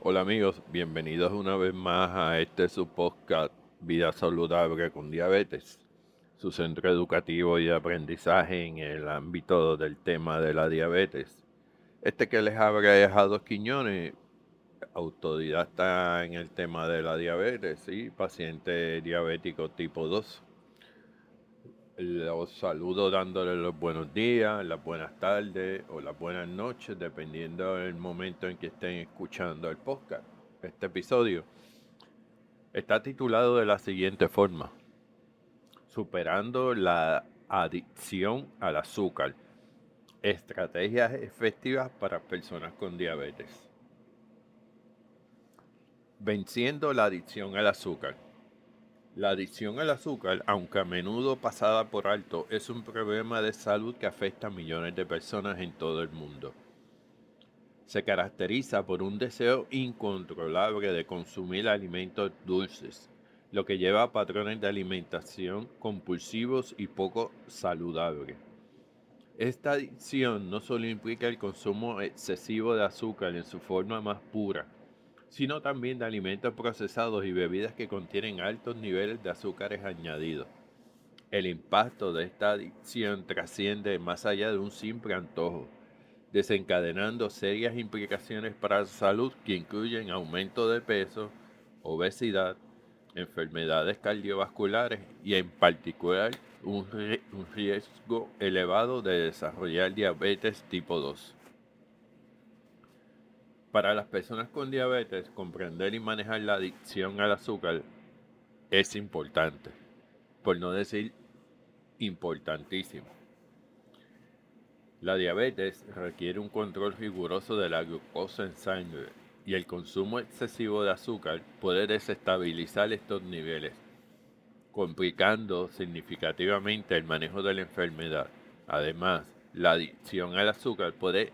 Hola amigos, bienvenidos una vez más a este su podcast Vida Saludable con Diabetes, su centro educativo y aprendizaje en el ámbito del tema de la diabetes. Este que les habla es Jados Quiñones, autodidacta en el tema de la diabetes y paciente diabético tipo 2. Los saludo dándole los buenos días, las buenas tardes o las buenas noches, dependiendo del momento en que estén escuchando el podcast. Este episodio está titulado de la siguiente forma: Superando la adicción al azúcar. Estrategias efectivas para personas con diabetes. Venciendo la adicción al azúcar. La adicción al azúcar, aunque a menudo pasada por alto, es un problema de salud que afecta a millones de personas en todo el mundo. Se caracteriza por un deseo incontrolable de consumir alimentos dulces, lo que lleva a patrones de alimentación compulsivos y poco saludables. Esta adicción no solo implica el consumo excesivo de azúcar en su forma más pura, sino también de alimentos procesados y bebidas que contienen altos niveles de azúcares añadidos. El impacto de esta adicción trasciende más allá de un simple antojo, desencadenando serias implicaciones para la salud que incluyen aumento de peso, obesidad, enfermedades cardiovasculares y en particular un, riesgo elevado de desarrollar diabetes tipo 2. Para las personas con diabetes, comprender y manejar la adicción al azúcar es importante, por no decir importantísimo. La diabetes requiere un control riguroso de la glucosa en sangre y el consumo excesivo de azúcar puede desestabilizar estos niveles, complicando significativamente el manejo de la enfermedad. Además, la adicción al azúcar puede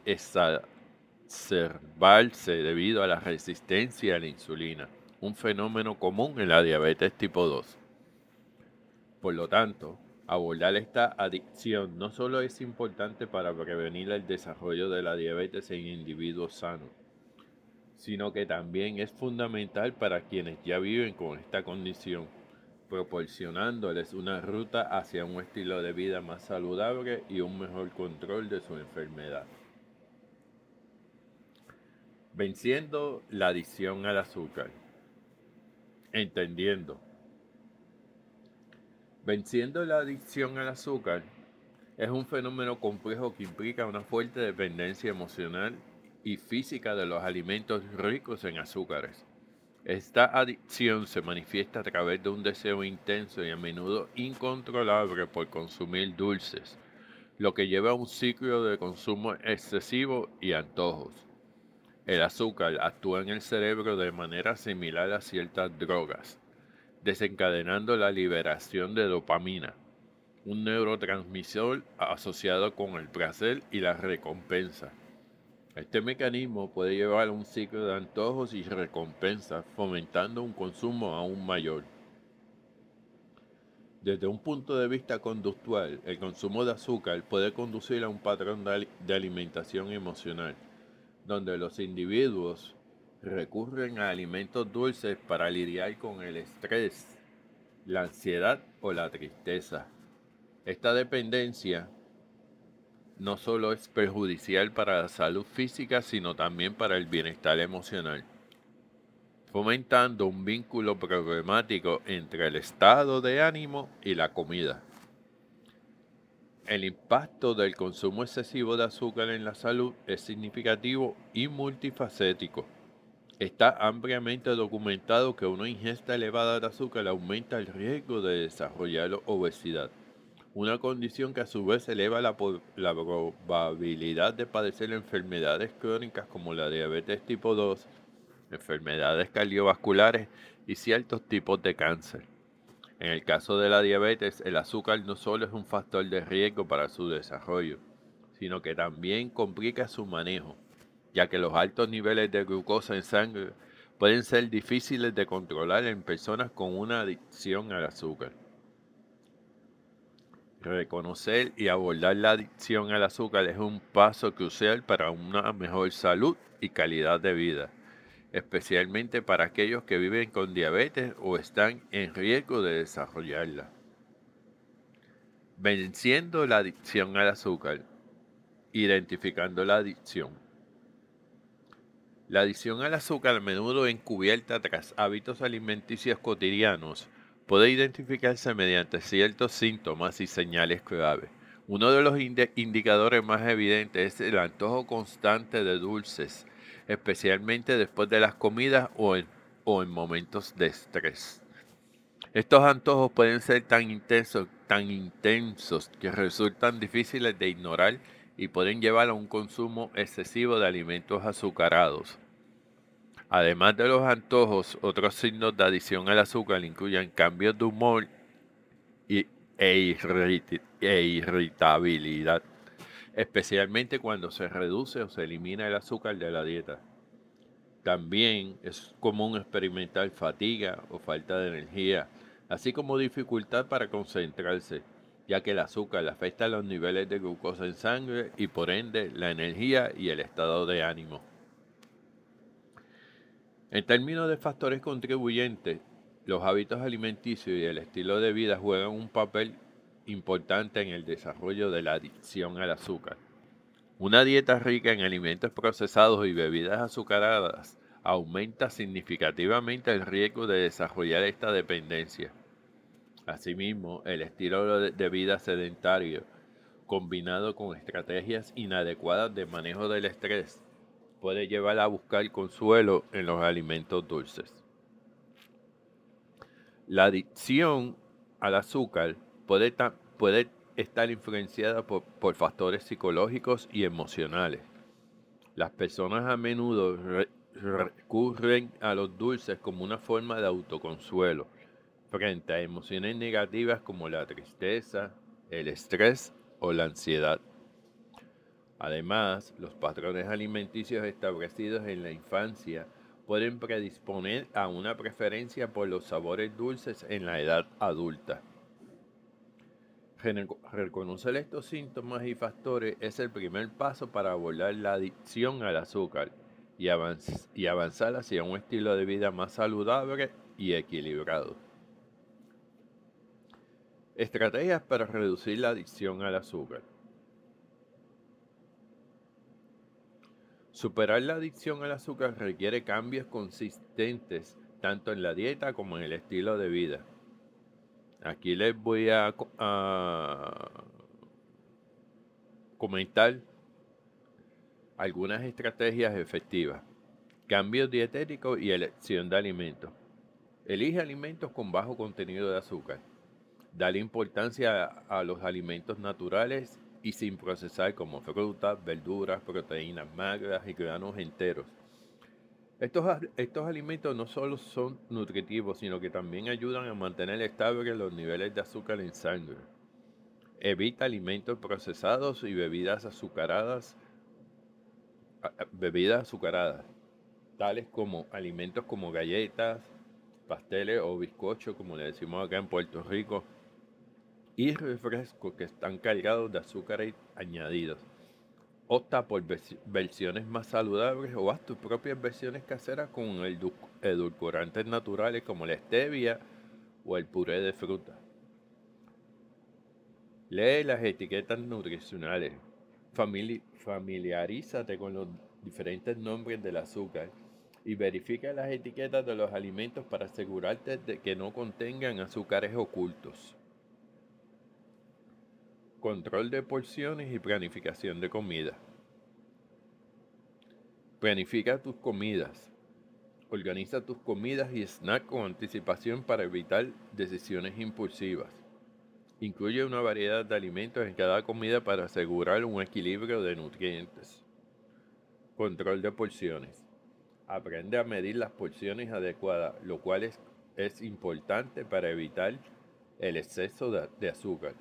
exacerbarse debido a la resistencia a la insulina, un fenómeno común en la diabetes tipo 2. Por lo tanto, abordar esta adicción no solo es importante para prevenir el desarrollo de la diabetes en individuos sanos, sino que también es fundamental para quienes ya viven con esta condición, proporcionándoles una ruta hacia un estilo de vida más saludable y un mejor control de su enfermedad. Venciendo la adicción al azúcar. Entendiendo. Venciendo la adicción al azúcar es un fenómeno complejo que implica una fuerte dependencia emocional y física de los alimentos ricos en azúcares. Esta adicción se manifiesta a través de un deseo intenso y a menudo incontrolable por consumir dulces, lo que lleva a un ciclo de consumo excesivo y antojos. El azúcar actúa en el cerebro de manera similar a ciertas drogas, desencadenando la liberación de dopamina, un neurotransmisor asociado con el placer y la recompensa. Este mecanismo puede llevar a un ciclo de antojos y recompensas, fomentando un consumo aún mayor. Desde un punto de vista conductual, el consumo de azúcar puede conducir a un patrón de alimentación emocional donde los individuos recurren a alimentos dulces para lidiar con el estrés, la ansiedad o la tristeza. Esta dependencia no solo es perjudicial para la salud física, sino también para el bienestar emocional. fomentando un vínculo problemático entre el estado de ánimo y la comida. El impacto del consumo excesivo de azúcar en la salud es significativo y multifacético. Está ampliamente documentado que una ingesta elevada de azúcar aumenta el riesgo de desarrollar obesidad, una condición que a su vez eleva la, la probabilidad de padecer enfermedades crónicas como la diabetes tipo 2, enfermedades cardiovasculares y ciertos tipos de cáncer. En el caso de la diabetes, el azúcar no solo es un factor de riesgo para su desarrollo, sino que también complica su manejo ya que los altos niveles de glucosa en sangre pueden ser difíciles de controlar en personas con una adicción al azúcar. Reconocer y abordar la adicción al azúcar es un paso crucial para una mejor salud y calidad de vida, especialmente para aquellos que viven con diabetes o están en riesgo de desarrollarla. Venciendo la adicción al azúcar, identificando la adicción. La adicción al azúcar, a menudo encubierta tras hábitos alimenticios cotidianos, puede identificarse mediante ciertos síntomas y señales clave. Uno de los indicadores más evidentes es el antojo constante de dulces, especialmente después de las comidas o en, o en momentos de estrés. Estos antojos pueden ser tan intensos, tan intensos que resultan difíciles de ignorar y pueden llevar a un consumo excesivo de alimentos azucarados. Además de los antojos, otros signos de adición al azúcar incluyen cambios de humor y, e, e irritabilidad, especialmente cuando se reduce o se elimina el azúcar de la dieta. También es común experimentar fatiga o falta de energía, así como dificultad para concentrarse ya que el azúcar afecta los niveles de glucosa en sangre y por ende la energía y el estado de ánimo. En términos de factores contribuyentes, los hábitos alimenticios y el estilo de vida juegan un papel importante en el desarrollo de la adicción al azúcar. Una dieta rica en alimentos procesados y bebidas azucaradas aumenta significativamente el riesgo de desarrollar esta dependencia. Asimismo, el estilo de vida sedentario, combinado con estrategias inadecuadas de manejo del estrés, puede llevar a buscar consuelo en los alimentos dulces. La adicción al azúcar puede, estar influenciada por, factores psicológicos y emocionales. Las personas a menudo recurren a los dulces como una forma de autoconsuelo frente a emociones negativas como la tristeza, el estrés o la ansiedad. Además, los patrones alimenticios establecidos en la infancia pueden predisponer a una preferencia por los sabores dulces en la edad adulta. Reconocer estos síntomas y factores es el primer paso para abordar la adicción al azúcar y, y avanzar hacia un estilo de vida más saludable y equilibrado. Estrategias para reducir la adicción al azúcar. Superar la adicción al azúcar requiere cambios consistentes tanto en la dieta como en el estilo de vida. Aquí les voy a, comentar algunas estrategias efectivas. Cambios dietéticos y elección de alimentos. Elige alimentos con bajo contenido de azúcar Dale importancia a, los alimentos naturales y sin procesar como frutas, verduras, proteínas magras y granos enteros. Estos, estos alimentos no solo son nutritivos, sino que también ayudan a mantener estables los niveles de azúcar en sangre. Evita alimentos procesados y bebidas azucaradas, bebidas azucaradas, tales como alimentos como galletas, pasteles o bizcochos, como le decimos acá en Puerto Rico, y refrescos que están cargados de azúcares añadidos. Opta por versiones más saludables o haz tus propias versiones caseras con edulcorantes naturales como la stevia o el puré de fruta. Lee las etiquetas nutricionales. familiarízate con los diferentes nombres del azúcar y verifica las etiquetas de los alimentos para asegurarte de que no contengan azúcares ocultos. Control de porciones y planificación de comida. Planifica tus comidas. Organiza tus comidas y snacks con anticipación para evitar decisiones impulsivas. Incluye una variedad de alimentos en cada comida para asegurar un equilibrio de nutrientes. Control de porciones. Aprende a medir las porciones adecuadas, lo cual es, importante para evitar el exceso de azúcar.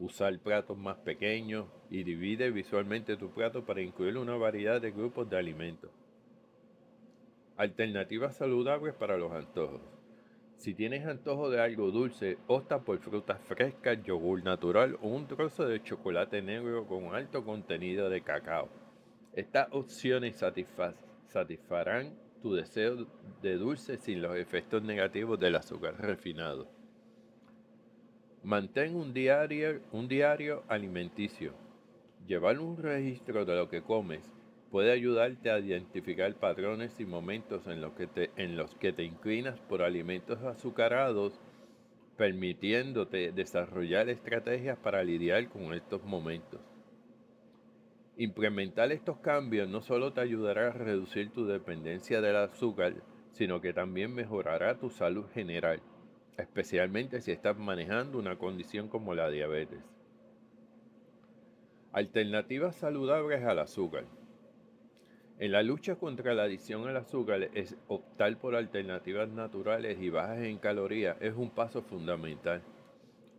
Usar platos más pequeños y divide visualmente tu plato para incluir una variedad de grupos de alimentos. Alternativas saludables para los antojos. Si tienes antojo de algo dulce, opta por frutas frescas, yogur natural o un trozo de chocolate negro con alto contenido de cacao. Estas opciones satisfarán tu deseo de dulce sin los efectos negativos del azúcar refinado. Mantén un diario, alimenticio. Llevar un registro de lo que comes puede ayudarte a identificar patrones y momentos en los que te, en los que te inclinas por alimentos azucarados, permitiéndote desarrollar estrategias para lidiar con estos momentos. Implementar estos cambios no solo te ayudará a reducir tu dependencia del azúcar, sino que también mejorará tu salud general, especialmente si estás manejando una condición como la diabetes. Alternativas saludables al azúcar. En la lucha contra la adicción al azúcar, es optar por alternativas naturales y bajas en calorías es un paso fundamental.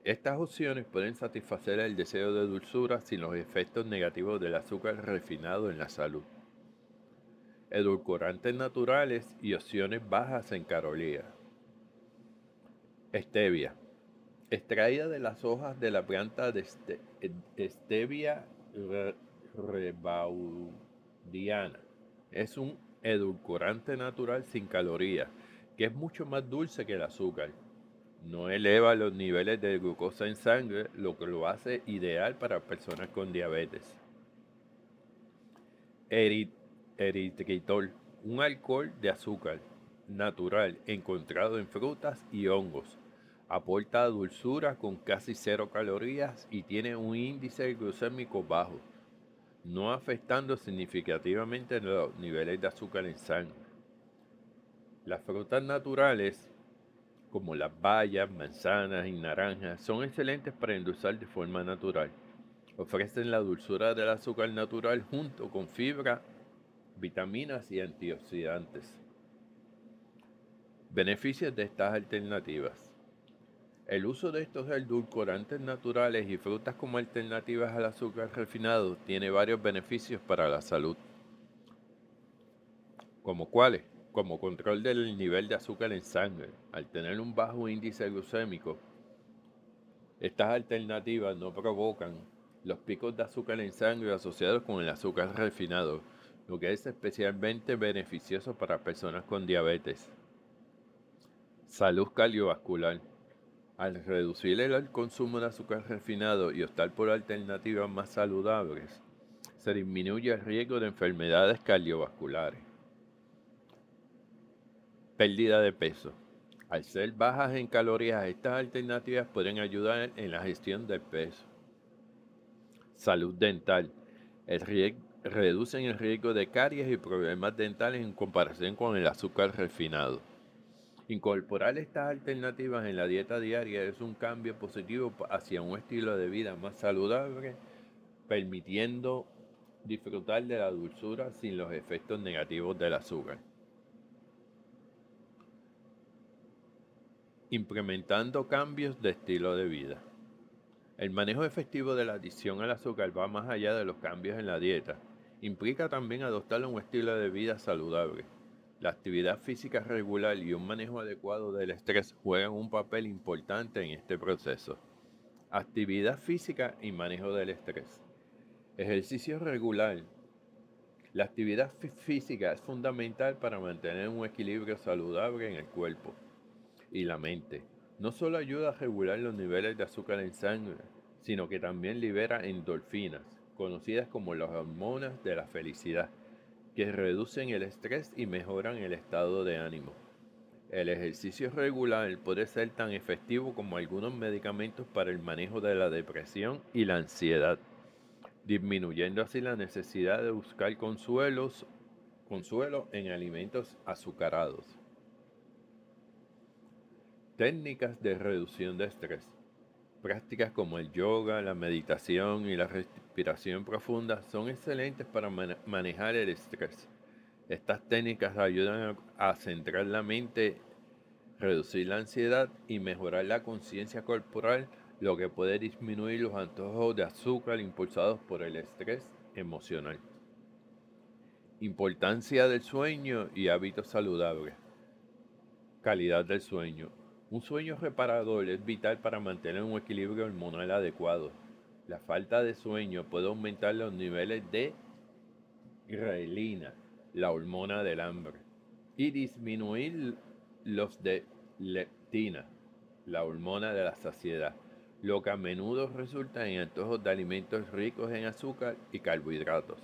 Estas opciones pueden satisfacer el deseo de dulzura sin los efectos negativos del azúcar refinado en la salud. Edulcorantes naturales y opciones bajas en calorías. Stevia. Extraída de las hojas de la planta de Stevia rebaudiana. Es un edulcorante natural sin calorías, que es mucho más dulce que el azúcar no eleva los niveles de glucosa en sangre, lo que lo hace ideal para personas con diabetes. eritritol, un alcohol de azúcar natural encontrado en frutas y hongos. Aporta dulzura con casi cero calorías y tiene un índice glucémico bajo, no afectando significativamente los niveles de azúcar en sangre. Las frutas naturales como las bayas, manzanas y naranjas, son excelentes para endulzar de forma natural. Ofrecen la dulzura del azúcar natural junto con fibra, vitaminas y antioxidantes. Beneficios de estas alternativas. El uso de estos edulcorantes naturales y frutas como alternativas al azúcar refinado tiene varios beneficios para la salud. ¿Como cuáles? como control del nivel de azúcar en sangre. Al tener un bajo índice glucémico, estas alternativas no provocan los picos de azúcar en sangre asociados con el azúcar refinado, lo que es especialmente beneficioso para personas con diabetes. Salud cardiovascular. Al reducir el consumo de azúcar refinado y optar por alternativas más saludables, se disminuye el riesgo de enfermedades cardiovasculares. Pérdida de peso. Al ser bajas en calorías, estas alternativas pueden ayudar en la gestión del peso. Salud dental. reducen el riesgo de caries y problemas dentales en comparación con el azúcar refinado. Incorporar estas alternativas en la dieta diaria es un cambio positivo hacia un estilo de vida más saludable, permitiendo disfrutar de la dulzura sin los efectos negativos del azúcar. implementando cambios de estilo de vida. El manejo efectivo de la adicción al azúcar va más allá de los cambios en la dieta. Implica también adoptar un estilo de vida saludable. La actividad física regular y un manejo adecuado del estrés juegan un papel importante en este proceso. Actividad física y manejo del estrés. Ejercicio regular. La actividad física es fundamental para mantener un equilibrio saludable en el cuerpo y la mente. No solo ayuda a regular los niveles de azúcar en sangre, sino que también libera endorfinas, conocidas como las hormonas de la felicidad, que reducen el estrés y mejoran el estado de ánimo. El ejercicio regular puede ser tan efectivo como algunos medicamentos para el manejo de la depresión y la ansiedad, disminuyendo así la necesidad de buscar consuelo en alimentos azucarados. Técnicas de reducción de estrés. Prácticas como el yoga, la meditación y la respiración profunda son excelentes para manejar el estrés. Estas técnicas ayudan a centrar la mente, reducir la ansiedad y mejorar la conciencia corporal, lo que puede disminuir los antojos de azúcar impulsados por el estrés emocional. Importancia del sueño y hábitos saludables. Calidad del sueño. Un sueño reparador es vital para mantener un equilibrio hormonal adecuado. La falta de sueño puede aumentar los niveles de grelina, la hormona del hambre, y disminuir los de leptina, la hormona de la saciedad, lo que a menudo resulta en antojos de alimentos ricos en azúcar y carbohidratos.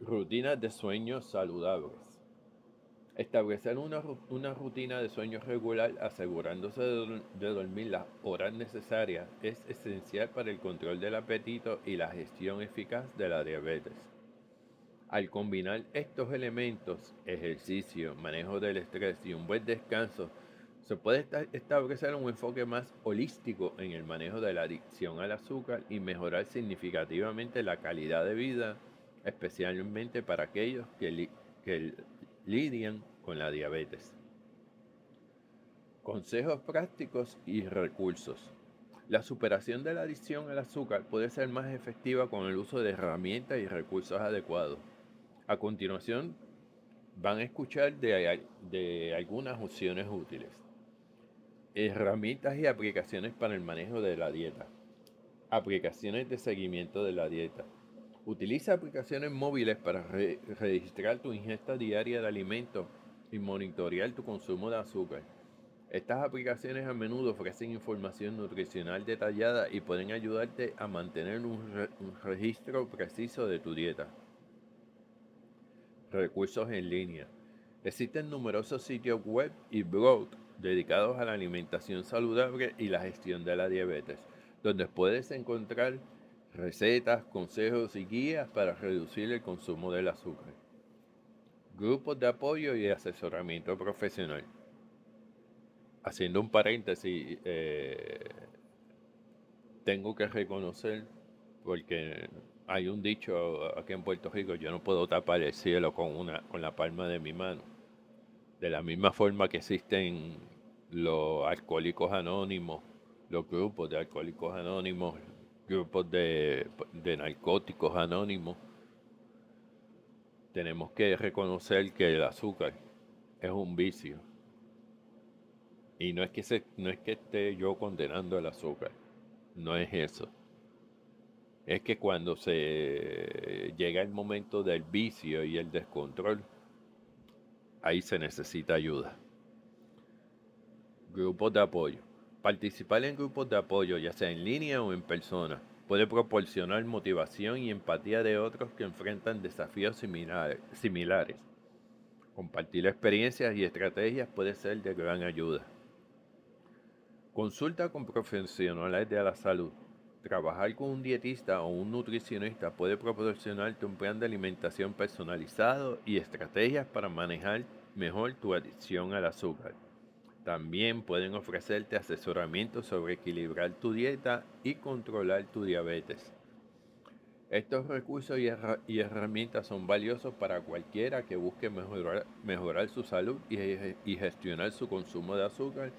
Rutinas de sueño saludables. Establecer una, rutina de sueño regular asegurándose de, de, dormir las horas necesarias es esencial para el control del apetito y la gestión eficaz de la diabetes. Al combinar estos elementos, ejercicio, manejo del estrés y un buen descanso, se puede establecer un enfoque más holístico en el manejo de la adicción al azúcar y mejorar significativamente la calidad de vida, especialmente para aquellos que, que lidian con la diabetes. Consejos prácticos y recursos. La superación de la adicción al azúcar puede ser más efectiva con el uso de herramientas y recursos adecuados. A continuación, van a escuchar de, algunas opciones útiles. Herramientas y aplicaciones para el manejo de la dieta. Aplicaciones de seguimiento de la dieta. Utiliza aplicaciones móviles para registrar tu ingesta diaria de alimentos y monitorear tu consumo de azúcar. Estas aplicaciones a menudo ofrecen información nutricional detallada y pueden ayudarte a mantener un, registro preciso de tu dieta. Recursos en línea. Existen numerosos sitios web y blogs dedicados a la alimentación saludable y la gestión de la diabetes, donde puedes encontrar recetas, consejos y guías para reducir el consumo del azúcar. Grupos de apoyo y asesoramiento profesional. Haciendo un paréntesis, eh, tengo que reconocer, porque hay un dicho aquí en Puerto Rico, yo no puedo tapar el cielo con, una, con la palma de mi mano. De la misma forma que existen los alcohólicos anónimos, los grupos de alcohólicos anónimos, grupos de, narcóticos anónimos, tenemos que reconocer que el azúcar es un vicio. Y no es que se, no es que esté yo condenando el azúcar, no es eso. Es que cuando se llega el momento del vicio y el descontrol, ahí se necesita ayuda. Grupos de apoyo. Participar en grupos de apoyo, ya sea en línea o en persona, puede proporcionar motivación y empatía de otros que enfrentan desafíos similares. Compartir experiencias y estrategias puede ser de gran ayuda. Consulta con profesionales de la salud. Trabajar con un dietista o un nutricionista puede proporcionarte un plan de alimentación personalizado y estrategias para manejar mejor tu adicción al azúcar. También pueden ofrecerte asesoramiento sobre equilibrar tu dieta y controlar tu diabetes. Estos recursos y, herramientas son valiosos para cualquiera que busque mejorar, su salud y, gestionar su consumo de azúcar,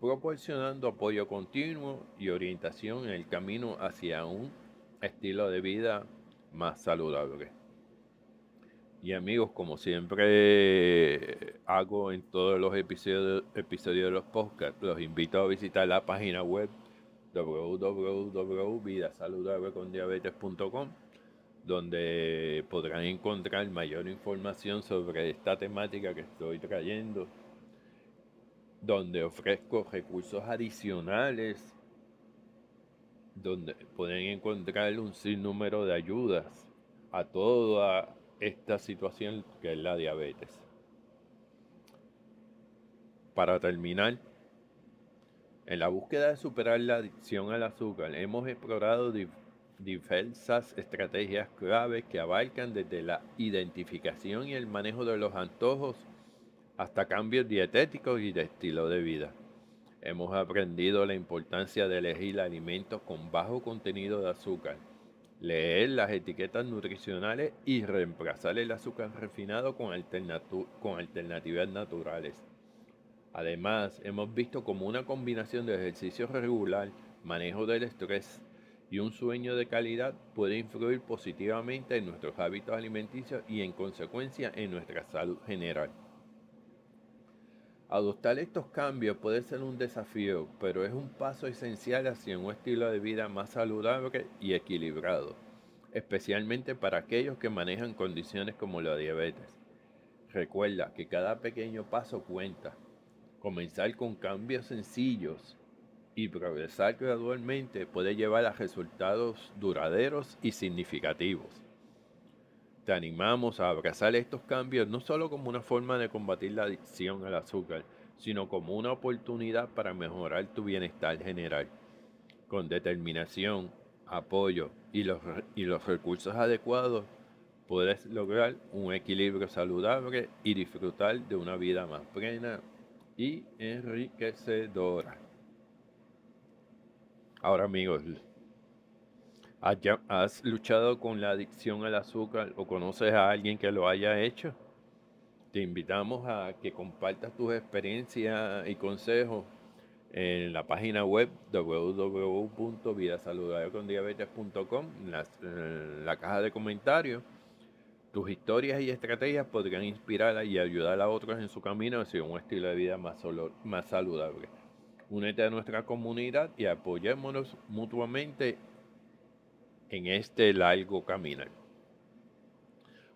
proporcionando apoyo continuo y orientación en el camino hacia un estilo de vida más saludable. Y amigos, como siempre hago en todos los episodios, episodios de los podcasts, los invito a visitar la página web www.vidasaludablecondiabetes.com donde podrán encontrar mayor información sobre esta temática que estoy trayendo, donde ofrezco recursos adicionales, donde pueden encontrar un sinnúmero de ayudas a toda esta situación que es la diabetes. Para terminar, en la búsqueda de superar la adicción al azúcar, hemos explorado diversas estrategias claves que abarcan desde la identificación y el manejo de los antojos hasta cambios dietéticos y de estilo de vida. Hemos aprendido la importancia de elegir alimentos con bajo contenido de azúcar, leer las etiquetas nutricionales y reemplazar el azúcar refinado con, alternativas naturales. Además, hemos visto como una combinación de ejercicio regular, manejo del estrés y un sueño de calidad puede influir positivamente en nuestros hábitos alimenticios y en consecuencia en nuestra salud general. Adoptar estos cambios puede ser un desafío, pero es un paso esencial hacia un estilo de vida más saludable y equilibrado, especialmente para aquellos que manejan condiciones como la diabetes. Recuerda que cada pequeño paso cuenta. Comenzar con cambios sencillos y progresar gradualmente puede llevar a resultados duraderos y significativos. Te animamos a abrazar estos cambios no solo como una forma de combatir la adicción al azúcar, sino como una oportunidad para mejorar tu bienestar general. Con determinación, apoyo y los, y los recursos adecuados, puedes lograr un equilibrio saludable y disfrutar de una vida más plena y enriquecedora. Ahora amigos, ¿Has luchado con la adicción al azúcar o conoces a alguien que lo haya hecho? Te invitamos a que compartas tus experiencias y consejos en la página web www.vidasaludablecondiabetes.com, en la, en la caja de comentarios. Tus historias y estrategias podrían inspirar y ayudar a otros en su camino hacia un estilo de vida más, más saludable. Únete a nuestra comunidad y apoyémonos mutuamente en este largo camino.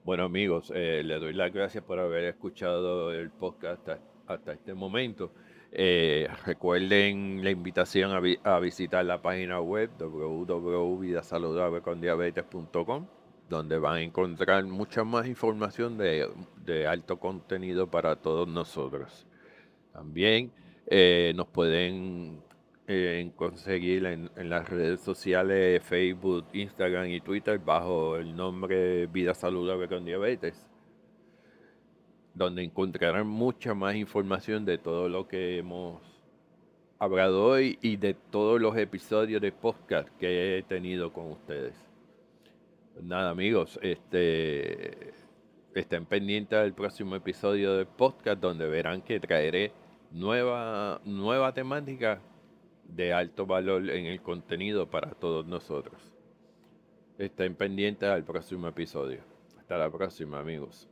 Bueno amigos, eh, les doy las gracias por haber escuchado el podcast hasta, este momento. Eh, recuerden la invitación a, visitar la página web www.vidasaludablecondiabetes.com donde van a encontrar mucha más información de, de alto contenido para todos nosotros. También eh, nos pueden en conseguir en, las redes sociales Facebook, Instagram y Twitter bajo el nombre Vida Saludable con Diabetes, donde encontrarán mucha más información de todo lo que hemos hablado hoy y de todos los episodios de podcast que he tenido con ustedes. Nada amigos, este estén pendientes del próximo episodio del podcast donde verán que traeré nueva, nueva temática de alto valor en el contenido para todos nosotros. Estén pendientes al próximo episodio. Hasta la próxima, amigos.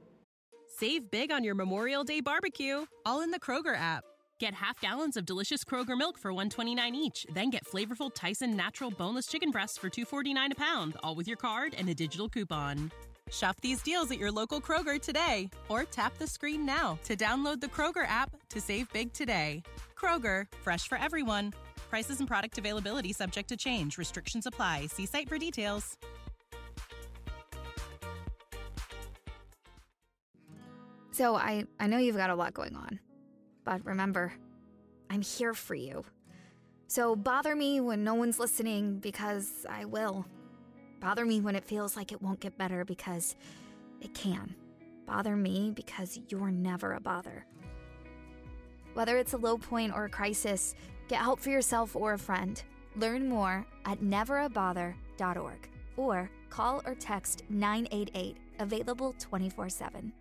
Save big on your Memorial Day barbecue, all in the Kroger app. Get half gallons of delicious Kroger milk for 129 each, then get flavorful Tyson natural boneless chicken breasts for 249 a pound, all with your card and a digital coupon. Shop these deals at your local Kroger today or tap the screen now to download the Kroger app to save big today. Kroger, fresh for everyone. Prices and product availability subject to change. Restrictions apply. See site for details. So I, I know you've got a lot going on. But remember, I'm here for you. So bother me when no one's listening because I will. Bother me when it feels like it won't get better because it can. Bother me because you're never a bother. Whether it's a low point or a crisis, Get help for yourself or a friend. Learn more at neverabother.org or call or text 988, available 24 7.